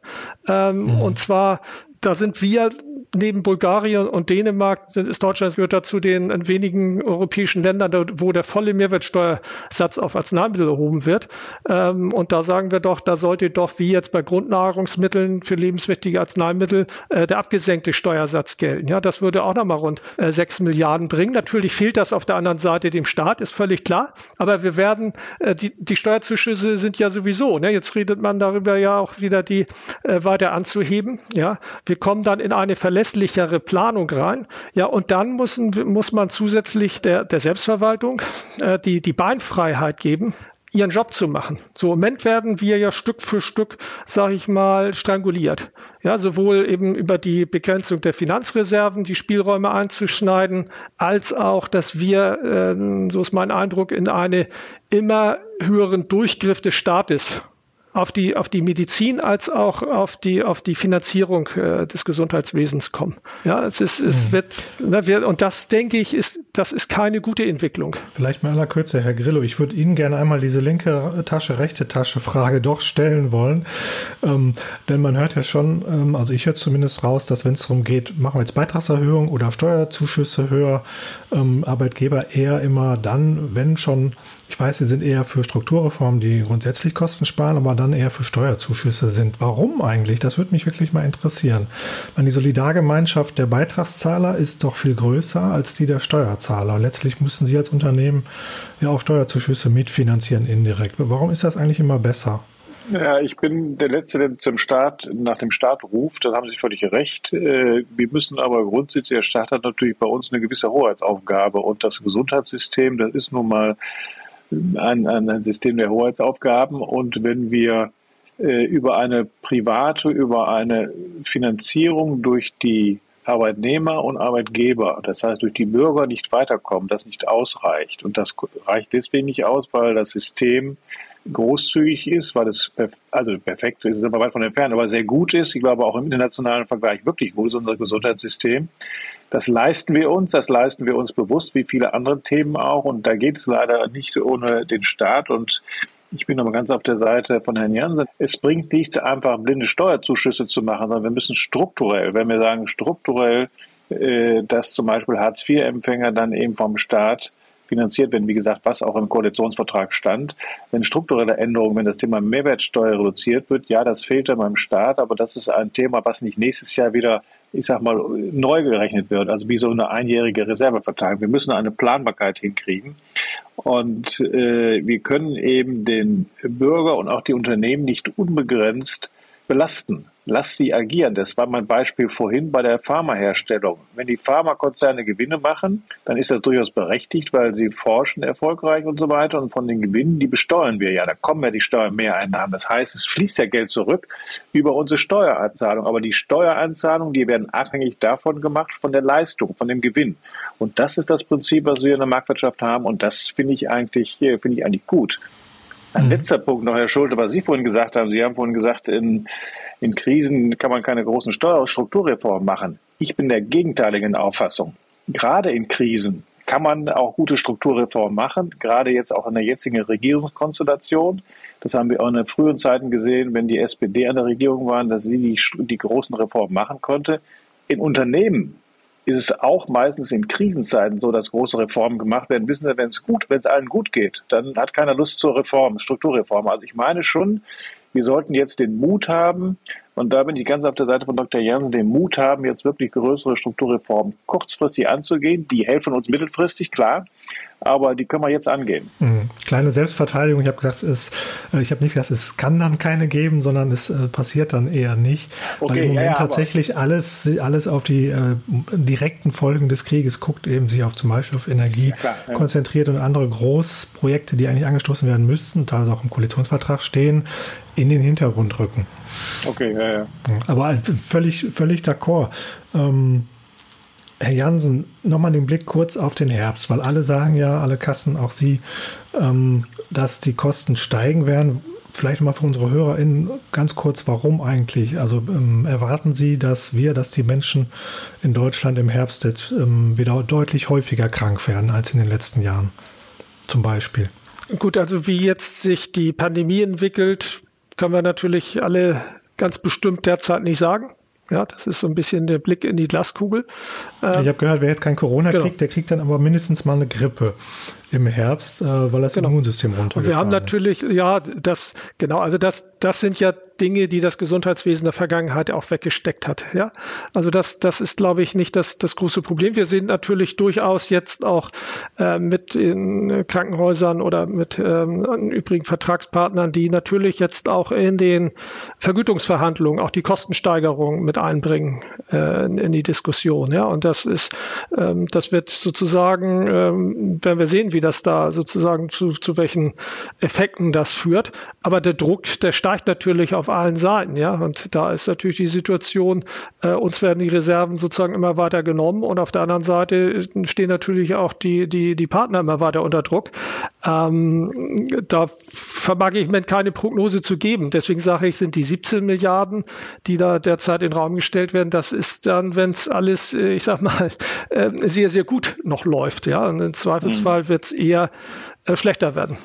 Ähm, mhm. Und zwar da sind wir neben Bulgarien und Dänemark ist Deutschland gehört dazu den wenigen europäischen Ländern, wo der volle Mehrwertsteuersatz auf Arzneimittel erhoben wird. Ähm, und da sagen wir doch, da sollte doch wie jetzt bei Grundnahrungsmitteln für lebenswichtige Arzneimittel äh, der abgesenkte Steuersatz gelten. Ja, das würde auch nochmal rund äh, sechs Milliarden bringen. Natürlich fehlt das auf der anderen Seite dem Staat, ist völlig klar. Aber wir werden, äh, die, die Steuerzuschüsse sind ja sowieso. Ne? Jetzt redet man darüber ja auch wieder, die weiter anzuheben. Ja, wir kommen dann in eine verlässlichere Planung rein. Ja, und dann müssen, muss man zusätzlich der, der Selbstverwaltung äh, die, die Beinfreiheit geben, ihren Job zu machen. So im Moment werden wir ja Stück für Stück, sage ich mal, stranguliert. Ja, sowohl eben über die Begrenzung der Finanzreserven, die Spielräume einzuschneiden, als auch, dass wir, äh, so ist mein Eindruck, in eine immer höheren Durchgriff des Staates auf die, auf die Medizin als auch auf die, auf die Finanzierung äh, des Gesundheitswesens kommen. Ja, es ist, es mhm. wird, na, wir, und das denke ich, ist, das ist keine gute Entwicklung. Vielleicht mal aller Kürze, Herr Grillo, ich würde Ihnen gerne einmal diese linke Tasche, rechte Tasche Frage doch stellen wollen. Ähm, denn man hört ja schon, ähm, also ich höre zumindest raus, dass wenn es darum geht, machen wir jetzt Beitragserhöhung oder Steuerzuschüsse höher, ähm, Arbeitgeber eher immer dann, wenn schon ich weiß, Sie sind eher für Strukturreformen, die grundsätzlich Kosten sparen, aber dann eher für Steuerzuschüsse sind. Warum eigentlich? Das würde mich wirklich mal interessieren. Meine, die Solidargemeinschaft der Beitragszahler ist doch viel größer als die der Steuerzahler. Letztlich müssen Sie als Unternehmen ja auch Steuerzuschüsse mitfinanzieren indirekt. Warum ist das eigentlich immer besser? Ja, ich bin der Letzte, der zum Staat, nach dem Staat ruft. Da haben Sie völlig recht. Äh, wir müssen aber grundsätzlich, der Staat hat natürlich bei uns eine gewisse Hoheitsaufgabe und das Gesundheitssystem, das ist nun mal ein, ein System der Hoheitsaufgaben. Und wenn wir äh, über eine private, über eine Finanzierung durch die Arbeitnehmer und Arbeitgeber, das heißt durch die Bürger nicht weiterkommen, das nicht ausreicht. Und das reicht deswegen nicht aus, weil das System großzügig ist, weil es also perfekt ist, ist aber weit von entfernt, aber sehr gut ist. Ich glaube auch im internationalen Vergleich wirklich gut ist unser Gesundheitssystem. Das leisten wir uns, das leisten wir uns bewusst, wie viele andere Themen auch. Und da geht es leider nicht ohne den Staat. Und ich bin aber ganz auf der Seite von Herrn Jansen. Es bringt nichts, einfach blinde Steuerzuschüsse zu machen, sondern wir müssen strukturell, wenn wir sagen strukturell, äh, dass zum Beispiel Hartz-IV-Empfänger dann eben vom Staat finanziert werden, wie gesagt, was auch im Koalitionsvertrag stand. Wenn strukturelle Änderungen, wenn das Thema Mehrwertsteuer reduziert wird, ja, das fehlt dann beim Staat, aber das ist ein Thema, was nicht nächstes Jahr wieder ich sag mal, neu gerechnet wird, also wie so eine einjährige Reserveverteilung. Wir müssen eine Planbarkeit hinkriegen. Und äh, wir können eben den Bürger und auch die Unternehmen nicht unbegrenzt belasten. Lass sie agieren. Das war mein Beispiel vorhin bei der Pharmaherstellung. Wenn die Pharmakonzerne Gewinne machen, dann ist das durchaus berechtigt, weil sie forschen erfolgreich und so weiter. Und von den Gewinnen, die besteuern wir ja. Da kommen ja die Steuermehreinnahmen. Das heißt, es fließt ja Geld zurück über unsere Steueranzahlung. Aber die Steueranzahlungen, die werden abhängig davon gemacht, von der Leistung, von dem Gewinn. Und das ist das Prinzip, was wir in der Marktwirtschaft haben. Und das finde ich eigentlich, finde ich eigentlich gut. Ein mhm. letzter Punkt noch, Herr Schulte, was Sie vorhin gesagt haben. Sie haben vorhin gesagt, in, in Krisen kann man keine großen Steuer- und Strukturreformen machen. Ich bin der gegenteiligen Auffassung. Gerade in Krisen kann man auch gute Strukturreformen machen, gerade jetzt auch in der jetzigen Regierungskonstellation. Das haben wir auch in den frühen Zeiten gesehen, wenn die SPD an der Regierung war, dass sie die, die großen Reformen machen konnte. In Unternehmen ist es auch meistens in Krisenzeiten so, dass große Reformen gemacht werden. Wissen Sie, wenn es gut, wenn es allen gut geht, dann hat keiner Lust zur Reform, Strukturreform. Also ich meine schon, wir sollten jetzt den Mut haben, und da bin ich ganz auf der Seite von Dr. Jansen, den Mut haben, jetzt wirklich größere Strukturreformen kurzfristig anzugehen. Die helfen uns mittelfristig, klar, aber die können wir jetzt angehen. Mhm. Kleine Selbstverteidigung. Ich habe gesagt, es, äh, ich habe nicht gesagt, es kann dann keine geben, sondern es äh, passiert dann eher nicht. Okay, weil im Moment ja, ja, tatsächlich alles, alles auf die äh, direkten Folgen des Krieges guckt, eben sich auf zum Beispiel auf Energie ja, klar, konzentriert und andere Großprojekte, die eigentlich angestoßen werden müssten, teilweise auch im Koalitionsvertrag stehen, in den Hintergrund rücken. Okay, ja, ja. Aber völlig, völlig d'accord. Ähm, Herr Jansen, nochmal den Blick kurz auf den Herbst, weil alle sagen ja, alle Kassen, auch Sie, ähm, dass die Kosten steigen werden. Vielleicht mal für unsere HörerInnen ganz kurz, warum eigentlich? Also ähm, erwarten Sie, dass wir, dass die Menschen in Deutschland im Herbst jetzt ähm, wieder deutlich häufiger krank werden als in den letzten Jahren? Zum Beispiel. Gut, also wie jetzt sich die Pandemie entwickelt, können wir natürlich alle ganz bestimmt derzeit nicht sagen. Ja, das ist so ein bisschen der Blick in die Glaskugel. ich habe gehört, wer jetzt kein Corona genau. kriegt, der kriegt dann aber mindestens mal eine Grippe im Herbst, äh, weil das genau. Immunsystem runtergefahren Wir haben natürlich, ist. ja, das, genau, also das, das sind ja Dinge, die das Gesundheitswesen der Vergangenheit auch weggesteckt hat. Ja, also das, das ist, glaube ich, nicht das, das große Problem. Wir sind natürlich durchaus jetzt auch äh, mit in Krankenhäusern oder mit ähm, übrigen Vertragspartnern, die natürlich jetzt auch in den Vergütungsverhandlungen auch die Kostensteigerung mit einbringen äh, in, in, die Diskussion. Ja, und das ist, ähm, das wird sozusagen, ähm, wenn wir sehen, wie wie das da sozusagen zu, zu welchen Effekten das führt. Aber der Druck, der steigt natürlich auf allen Seiten, ja. Und da ist natürlich die Situation, äh, uns werden die Reserven sozusagen immer weiter genommen und auf der anderen Seite stehen natürlich auch die, die, die Partner immer weiter unter Druck. Ähm, da vermag ich mir keine Prognose zu geben. Deswegen sage ich, sind die 17 Milliarden, die da derzeit in den Raum gestellt werden, das ist dann, wenn es alles, äh, ich sag mal, äh, sehr, sehr gut noch läuft, ja. Und im Zweifelsfall mhm. wird es eher äh, schlechter werden.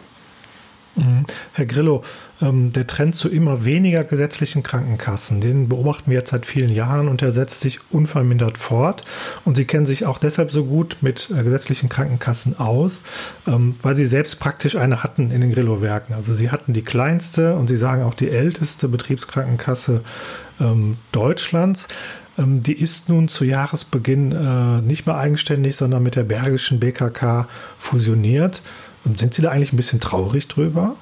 Mhm. Herr Grillo, ähm, der Trend zu immer weniger gesetzlichen Krankenkassen, den beobachten wir jetzt seit vielen Jahren und der setzt sich unvermindert fort. Und Sie kennen sich auch deshalb so gut mit äh, gesetzlichen Krankenkassen aus, ähm, weil Sie selbst praktisch eine hatten in den Grillo-Werken. Also Sie hatten die kleinste und Sie sagen auch die älteste Betriebskrankenkasse ähm, Deutschlands. Ähm, die ist nun zu Jahresbeginn äh, nicht mehr eigenständig, sondern mit der Bergischen BKK fusioniert. Ähm, sind Sie da eigentlich ein bisschen traurig drüber?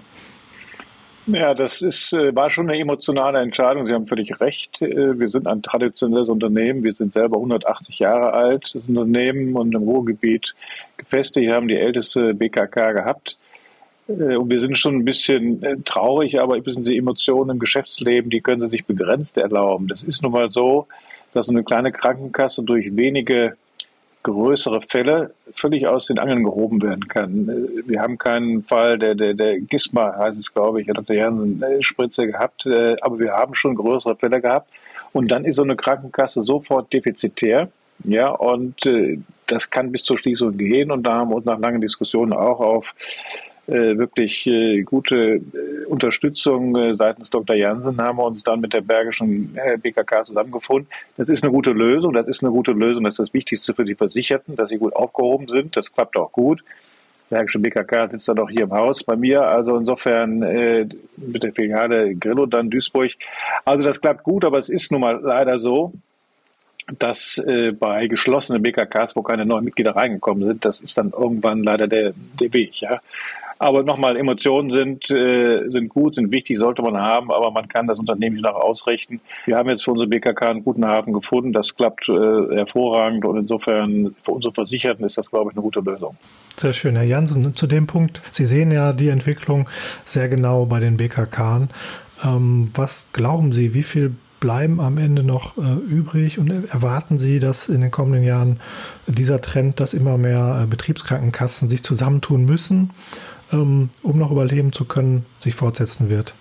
Ja, das ist, äh, war schon eine emotionale Entscheidung. Sie haben völlig recht. Äh, wir sind ein traditionelles Unternehmen. Wir sind selber 180 Jahre alt, das Unternehmen und im Ruhrgebiet gefestigt, Wir haben die älteste BKK gehabt. Und wir sind schon ein bisschen traurig, aber wissen Sie, Emotionen im Geschäftsleben, die können Sie sich begrenzt erlauben. Das ist nun mal so dass eine kleine Krankenkasse durch wenige größere Fälle völlig aus den Angeln gehoben werden kann. Wir haben keinen Fall der, der, der Gisma, heißt es, glaube ich, Herr Dr. Jansen, äh, gehabt, äh, aber wir haben schon größere Fälle gehabt. Und dann ist so eine Krankenkasse sofort defizitär. Ja, und äh, das kann bis zur Schließung gehen. Und da haben wir uns nach langen Diskussionen auch auf äh, wirklich äh, gute äh, Unterstützung äh, seitens Dr. Jansen haben wir uns dann mit der Bergischen äh, BKK zusammengefunden. Das ist eine gute Lösung. Das ist eine gute Lösung. Das ist das Wichtigste für die Versicherten, dass sie gut aufgehoben sind. Das klappt auch gut. Bergische BKK sitzt dann auch hier im Haus bei mir. Also insofern äh, mit der Filiale Grillo dann Duisburg. Also das klappt gut, aber es ist nun mal leider so, dass äh, bei geschlossenen BKKs, wo keine neuen Mitglieder reingekommen sind, das ist dann irgendwann leider der, der Weg. Ja? Aber nochmal, Emotionen sind, äh, sind gut, sind wichtig, sollte man haben, aber man kann das Unternehmen nicht nach ausrichten. Wir haben jetzt für unsere BKK einen guten Hafen gefunden. Das klappt äh, hervorragend und insofern für unsere Versicherten ist das, glaube ich, eine gute Lösung. Sehr schön, Herr Jansen. Zu dem Punkt, Sie sehen ja die Entwicklung sehr genau bei den BKK. Ähm, was glauben Sie, wie viel bleiben am Ende noch äh, übrig und erwarten Sie, dass in den kommenden Jahren dieser Trend, dass immer mehr äh, Betriebskrankenkassen sich zusammentun müssen, um noch überleben zu können, sich fortsetzen wird?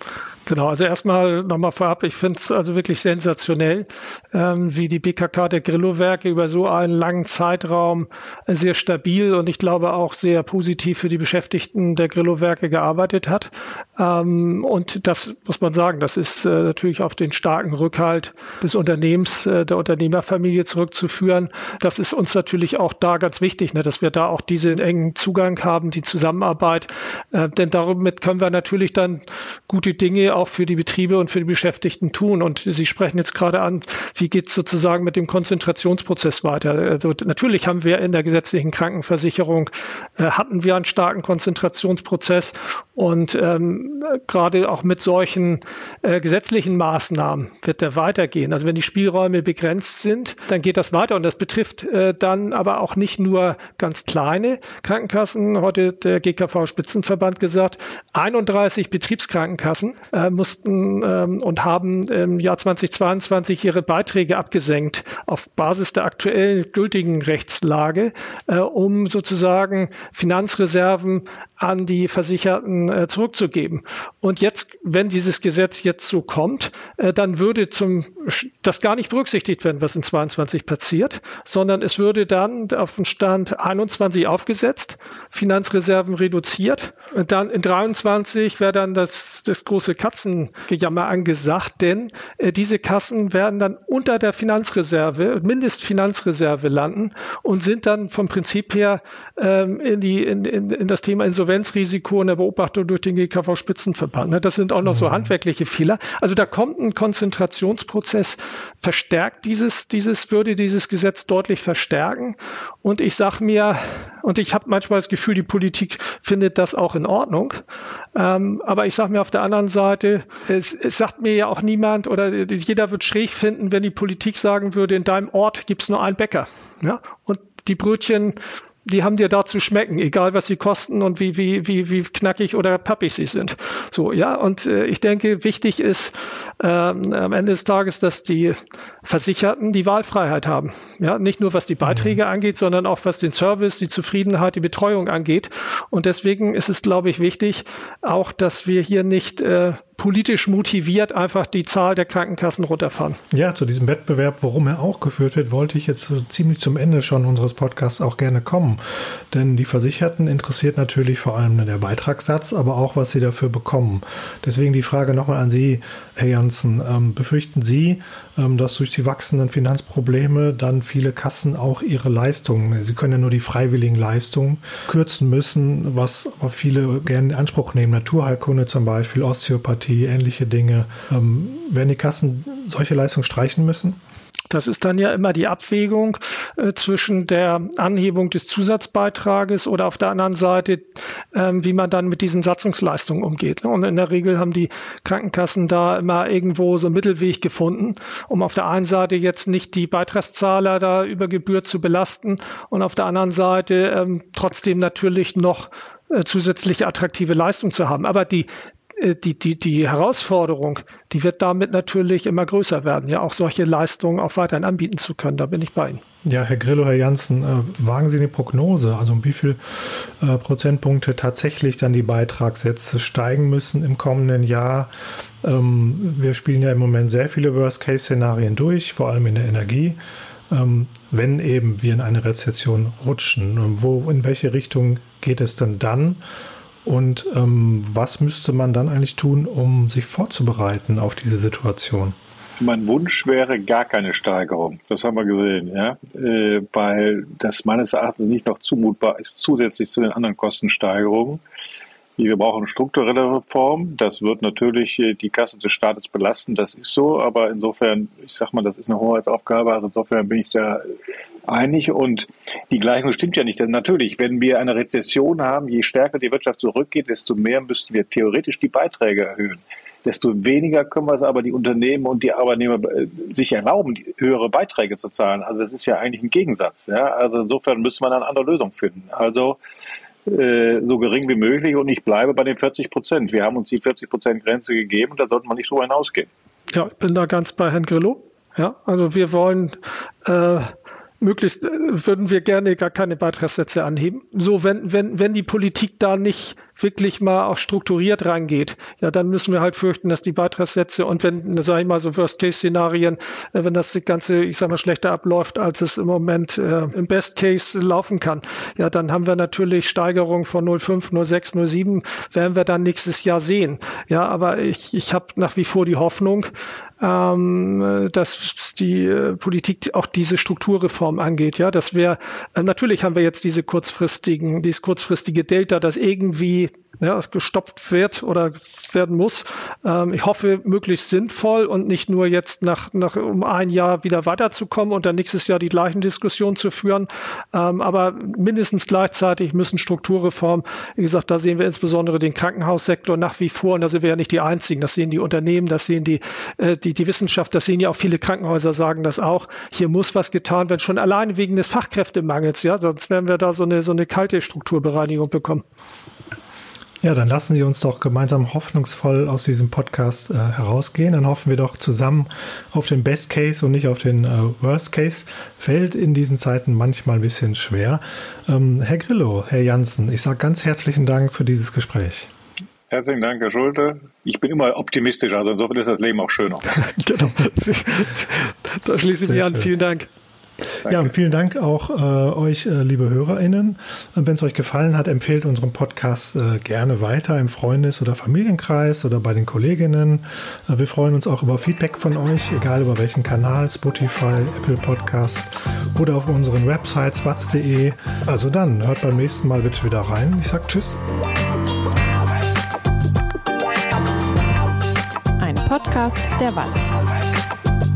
Genau, also erstmal nochmal vorab, ich finde es also wirklich sensationell, ähm, wie die BKK der Grillo-Werke über so einen langen Zeitraum sehr stabil und ich glaube auch sehr positiv für die Beschäftigten der Grillo-Werke gearbeitet hat. Ähm, und das muss man sagen, das ist äh, natürlich auf den starken Rückhalt des Unternehmens, äh, der Unternehmerfamilie zurückzuführen. Das ist uns natürlich auch da ganz wichtig, ne, dass wir da auch diesen engen Zugang haben, die Zusammenarbeit. Äh, denn damit können wir natürlich dann gute Dinge auch für die Betriebe und für die Beschäftigten tun. Und Sie sprechen jetzt gerade an, wie geht es sozusagen mit dem Konzentrationsprozess weiter? Also natürlich haben wir in der gesetzlichen Krankenversicherung, äh, hatten wir einen starken Konzentrationsprozess und ähm, gerade auch mit solchen äh, gesetzlichen Maßnahmen wird der weitergehen. Also wenn die Spielräume begrenzt sind, dann geht das weiter und das betrifft äh, dann aber auch nicht nur ganz kleine Krankenkassen. Heute der GKV Spitzenverband gesagt, 31 Betriebskrankenkassen äh, äh, mussten ähm, und haben im Jahr 2022 ihre Beiträge abgesenkt auf Basis der aktuell gültigen Rechtslage, äh, um sozusagen Finanzreserven an die Versicherten äh, zurückzugeben. Und jetzt, wenn dieses Gesetz jetzt so kommt, äh, dann würde zum, das gar nicht berücksichtigt werden, was in 22 passiert, sondern es würde dann auf den Stand 21 aufgesetzt, Finanzreserven reduziert. Und dann in 23 wäre dann das, das große Katzengejammer angesagt, denn äh, diese Kassen werden dann unter der Finanzreserve, Mindestfinanzreserve landen und sind dann vom Prinzip her ähm, in, die, in, in, in das Thema Insolvenz Insolvenzrisiko in der Beobachtung durch den GKV-Spitzenverband. Ne? Das sind auch noch so mhm. handwerkliche Fehler. Also da kommt ein Konzentrationsprozess, verstärkt dieses, dieses, würde dieses Gesetz deutlich verstärken. Und ich sage mir, und ich habe manchmal das Gefühl, die Politik findet das auch in Ordnung. Ähm, aber ich sage mir auf der anderen Seite, es, es sagt mir ja auch niemand oder jeder wird schräg finden, wenn die Politik sagen würde, in deinem Ort gibt es nur einen Bäcker. Ja? Und die Brötchen die haben dir da zu schmecken, egal was sie kosten und wie, wie, wie, wie knackig oder pappig sie sind. So, ja, und äh, ich denke, wichtig ist ähm, am Ende des Tages, dass die Versicherten die Wahlfreiheit haben. Ja, nicht nur was die Beiträge mhm. angeht, sondern auch was den Service, die Zufriedenheit, die Betreuung angeht. Und deswegen ist es, glaube ich, wichtig, auch, dass wir hier nicht äh, politisch motiviert einfach die Zahl der Krankenkassen runterfahren. Ja, zu diesem Wettbewerb, worum er auch geführt wird, wollte ich jetzt so ziemlich zum Ende schon unseres Podcasts auch gerne kommen. Denn die Versicherten interessiert natürlich vor allem der Beitragssatz, aber auch, was sie dafür bekommen. Deswegen die Frage nochmal an Sie, Herr Janssen. Ähm, befürchten Sie, ähm, dass durch die wachsenden Finanzprobleme dann viele Kassen auch ihre Leistungen, sie können ja nur die freiwilligen Leistungen kürzen müssen, was viele gerne in Anspruch nehmen, Naturheilkunde zum Beispiel, Osteopathie, ähnliche Dinge. Ähm, werden die Kassen solche Leistungen streichen müssen? Das ist dann ja immer die Abwägung äh, zwischen der Anhebung des Zusatzbeitrages oder auf der anderen Seite, ähm, wie man dann mit diesen Satzungsleistungen umgeht. Und in der Regel haben die Krankenkassen da immer irgendwo so einen Mittelweg gefunden, um auf der einen Seite jetzt nicht die Beitragszahler da über Gebühr zu belasten und auf der anderen Seite ähm, trotzdem natürlich noch äh, zusätzliche attraktive Leistung zu haben. Aber die, äh, die, die, die Herausforderung, die wird damit natürlich immer größer werden, ja auch solche Leistungen auch weiterhin anbieten zu können. Da bin ich bei Ihnen. Ja, Herr Grillo, Herr Janssen, äh, wagen Sie eine Prognose, also um wie viel äh, Prozentpunkte tatsächlich dann die Beitragssätze steigen müssen im kommenden Jahr? Ähm, wir spielen ja im Moment sehr viele Worst-Case-Szenarien durch, vor allem in der Energie. Ähm, wenn eben wir in eine Rezession rutschen, wo, in welche Richtung geht es denn dann? Und ähm, was müsste man dann eigentlich tun, um sich vorzubereiten auf diese Situation? Mein Wunsch wäre gar keine Steigerung. Das haben wir gesehen, ja, äh, weil das meines Erachtens nicht noch zumutbar ist, zusätzlich zu den anderen Kostensteigerungen. Wir brauchen strukturelle Reform. Das wird natürlich äh, die Kasse des Staates belasten. Das ist so. Aber insofern, ich sag mal, das ist eine Hoheitsaufgabe. Also insofern bin ich da einig. Und die Gleichung stimmt ja nicht. Denn natürlich, wenn wir eine Rezession haben, je stärker die Wirtschaft zurückgeht, desto mehr müssten wir theoretisch die Beiträge erhöhen. Desto weniger können wir es aber die Unternehmen und die Arbeitnehmer äh, sich erlauben, höhere Beiträge zu zahlen. Also das ist ja eigentlich ein Gegensatz. Ja? Also insofern müssen wir eine andere Lösung finden. Also äh, so gering wie möglich und ich bleibe bei den 40 Prozent. Wir haben uns die 40 Prozent Grenze gegeben da sollte man nicht drüber hinausgehen. Ja, ich bin da ganz bei Herrn Grillo. Ja, also wir wollen äh, möglichst äh, würden wir gerne gar keine Beitragssätze anheben. So, wenn, wenn, wenn die Politik da nicht wirklich mal auch strukturiert rangeht, ja, dann müssen wir halt fürchten, dass die Beitragssätze und wenn, sage ich mal, so Worst-Case-Szenarien, äh, wenn das Ganze, ich sag mal, schlechter abläuft, als es im Moment äh, im Best-Case laufen kann, ja, dann haben wir natürlich Steigerung von 0,5, 0,6, 0,7, werden wir dann nächstes Jahr sehen. Ja, aber ich, ich habe nach wie vor die Hoffnung, ähm, dass die äh, Politik auch diese Strukturreform angeht. Ja, dass wir äh, natürlich haben wir jetzt diese kurzfristigen, dieses kurzfristige Delta, das irgendwie ja, gestoppt wird oder werden muss. Ähm, ich hoffe, möglichst sinnvoll und nicht nur jetzt nach, nach um ein Jahr wieder weiterzukommen und dann nächstes Jahr die gleichen Diskussionen zu führen. Ähm, aber mindestens gleichzeitig müssen Strukturreformen, wie gesagt, da sehen wir insbesondere den Krankenhaussektor nach wie vor, und da sind wir ja nicht die Einzigen, das sehen die Unternehmen, das sehen die, äh, die, die Wissenschaft, das sehen ja auch viele Krankenhäuser sagen das auch. Hier muss was getan werden, schon allein wegen des Fachkräftemangels, ja, sonst werden wir da so eine, so eine kalte Strukturbereinigung bekommen. Ja, dann lassen Sie uns doch gemeinsam hoffnungsvoll aus diesem Podcast äh, herausgehen. Dann hoffen wir doch zusammen auf den Best Case und nicht auf den äh, Worst Case. Fällt in diesen Zeiten manchmal ein bisschen schwer. Ähm, Herr Grillo, Herr Janssen, ich sage ganz herzlichen Dank für dieses Gespräch. Herzlichen Dank, Herr Schulte. Ich bin immer optimistisch, also insofern ist das Leben auch schöner. genau. da schließe ich mich an. Vielen Dank. Danke. Ja, und vielen Dank auch äh, euch, äh, liebe HörerInnen. Wenn es euch gefallen hat, empfehlt unseren Podcast äh, gerne weiter im Freundes- oder Familienkreis oder bei den Kolleginnen. Äh, wir freuen uns auch über Feedback von euch, egal über welchen Kanal, Spotify, Apple Podcast oder auf unseren Websites watz.de. Also dann, hört beim nächsten Mal bitte wieder rein. Ich sag Tschüss. Podcast der Walz.